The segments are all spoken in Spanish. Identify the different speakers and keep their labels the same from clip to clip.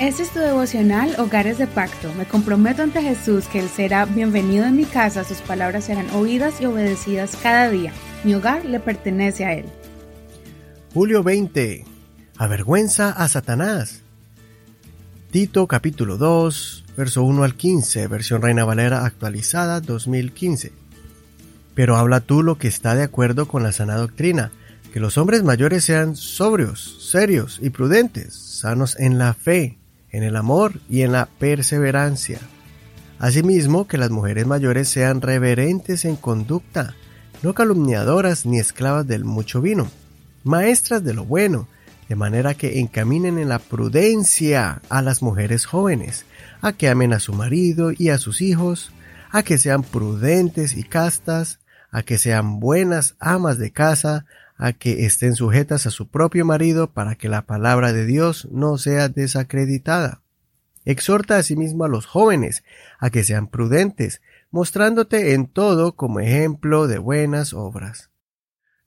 Speaker 1: Este es tu devocional Hogares de Pacto. Me comprometo ante Jesús que Él será bienvenido en mi casa, sus palabras serán oídas y obedecidas cada día. Mi hogar le pertenece a Él.
Speaker 2: Julio 20. Avergüenza a Satanás. Tito capítulo 2, verso 1 al 15, versión Reina Valera actualizada 2015. Pero habla tú lo que está de acuerdo con la sana doctrina, que los hombres mayores sean sobrios, serios y prudentes, sanos en la fe, en el amor y en la perseverancia. Asimismo, que las mujeres mayores sean reverentes en conducta, no calumniadoras ni esclavas del mucho vino, maestras de lo bueno, de manera que encaminen en la prudencia a las mujeres jóvenes, a que amen a su marido y a sus hijos, a que sean prudentes y castas, a que sean buenas amas de casa, a que estén sujetas a su propio marido para que la palabra de Dios no sea desacreditada. Exhorta asimismo a los jóvenes a que sean prudentes, mostrándote en todo como ejemplo de buenas obras.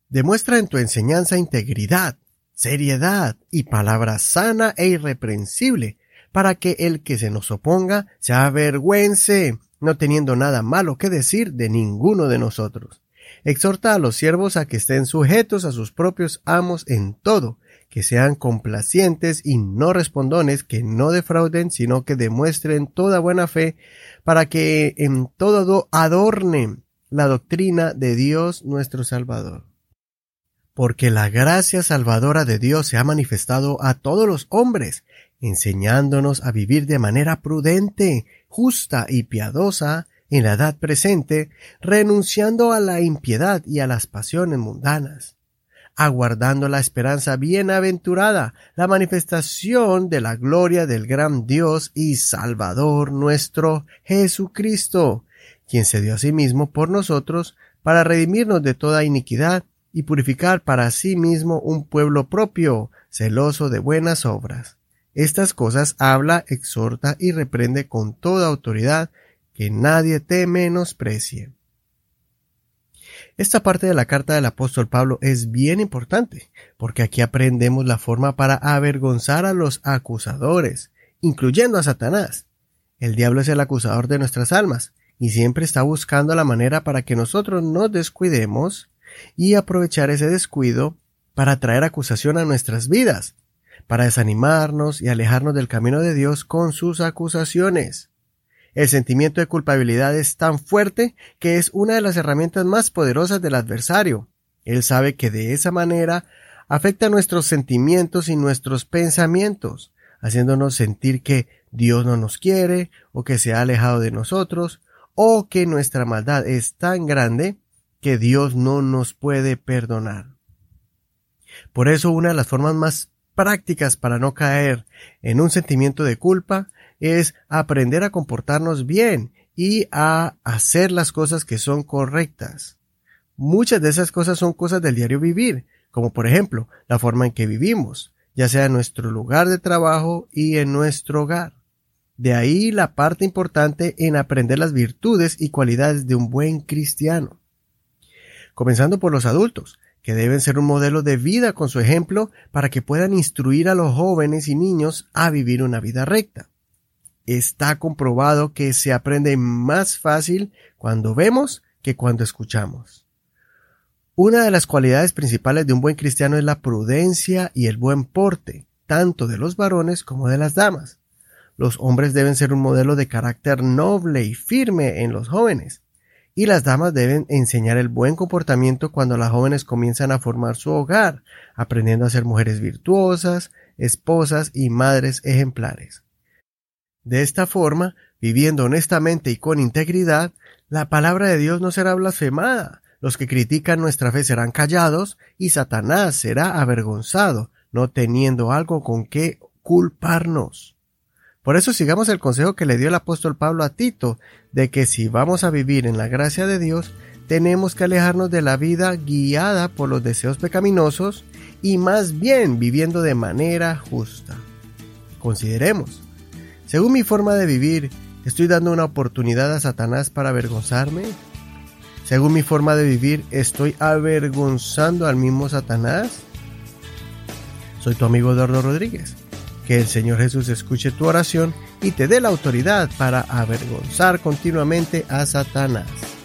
Speaker 2: Demuestra en tu enseñanza integridad, seriedad y palabra sana e irreprensible, para que el que se nos oponga se avergüence, no teniendo nada malo que decir de ninguno de nosotros. Exhorta a los siervos a que estén sujetos a sus propios amos en todo, que sean complacientes y no respondones, que no defrauden, sino que demuestren toda buena fe, para que en todo adornen la doctrina de Dios nuestro Salvador. Porque la gracia salvadora de Dios se ha manifestado a todos los hombres, enseñándonos a vivir de manera prudente, justa y piadosa, en la edad presente, renunciando a la impiedad y a las pasiones mundanas, aguardando la esperanza bienaventurada, la manifestación de la gloria del gran Dios y Salvador nuestro Jesucristo, quien se dio a sí mismo por nosotros para redimirnos de toda iniquidad y purificar para sí mismo un pueblo propio, celoso de buenas obras. Estas cosas habla, exhorta y reprende con toda autoridad, que nadie te menosprecie. Esta parte de la carta del apóstol Pablo es bien importante, porque aquí aprendemos la forma para avergonzar a los acusadores, incluyendo a Satanás. El diablo es el acusador de nuestras almas, y siempre está buscando la manera para que nosotros nos descuidemos y aprovechar ese descuido para traer acusación a nuestras vidas, para desanimarnos y alejarnos del camino de Dios con sus acusaciones. El sentimiento de culpabilidad es tan fuerte que es una de las herramientas más poderosas del adversario. Él sabe que de esa manera afecta nuestros sentimientos y nuestros pensamientos, haciéndonos sentir que Dios no nos quiere o que se ha alejado de nosotros o que nuestra maldad es tan grande que Dios no nos puede perdonar. Por eso una de las formas más prácticas para no caer en un sentimiento de culpa es aprender a comportarnos bien y a hacer las cosas que son correctas. Muchas de esas cosas son cosas del diario vivir, como por ejemplo la forma en que vivimos, ya sea en nuestro lugar de trabajo y en nuestro hogar. De ahí la parte importante en aprender las virtudes y cualidades de un buen cristiano. Comenzando por los adultos, que deben ser un modelo de vida con su ejemplo para que puedan instruir a los jóvenes y niños a vivir una vida recta está comprobado que se aprende más fácil cuando vemos que cuando escuchamos. Una de las cualidades principales de un buen cristiano es la prudencia y el buen porte, tanto de los varones como de las damas. Los hombres deben ser un modelo de carácter noble y firme en los jóvenes, y las damas deben enseñar el buen comportamiento cuando las jóvenes comienzan a formar su hogar, aprendiendo a ser mujeres virtuosas, esposas y madres ejemplares. De esta forma, viviendo honestamente y con integridad, la palabra de Dios no será blasfemada, los que critican nuestra fe serán callados y Satanás será avergonzado, no teniendo algo con qué culparnos. Por eso sigamos el consejo que le dio el apóstol Pablo a Tito, de que si vamos a vivir en la gracia de Dios, tenemos que alejarnos de la vida guiada por los deseos pecaminosos y más bien viviendo de manera justa. Consideremos, según mi forma de vivir, ¿estoy dando una oportunidad a Satanás para avergonzarme? Según mi forma de vivir, ¿estoy avergonzando al mismo Satanás? Soy tu amigo Eduardo Rodríguez. Que el Señor Jesús escuche tu oración y te dé la autoridad para avergonzar continuamente a Satanás.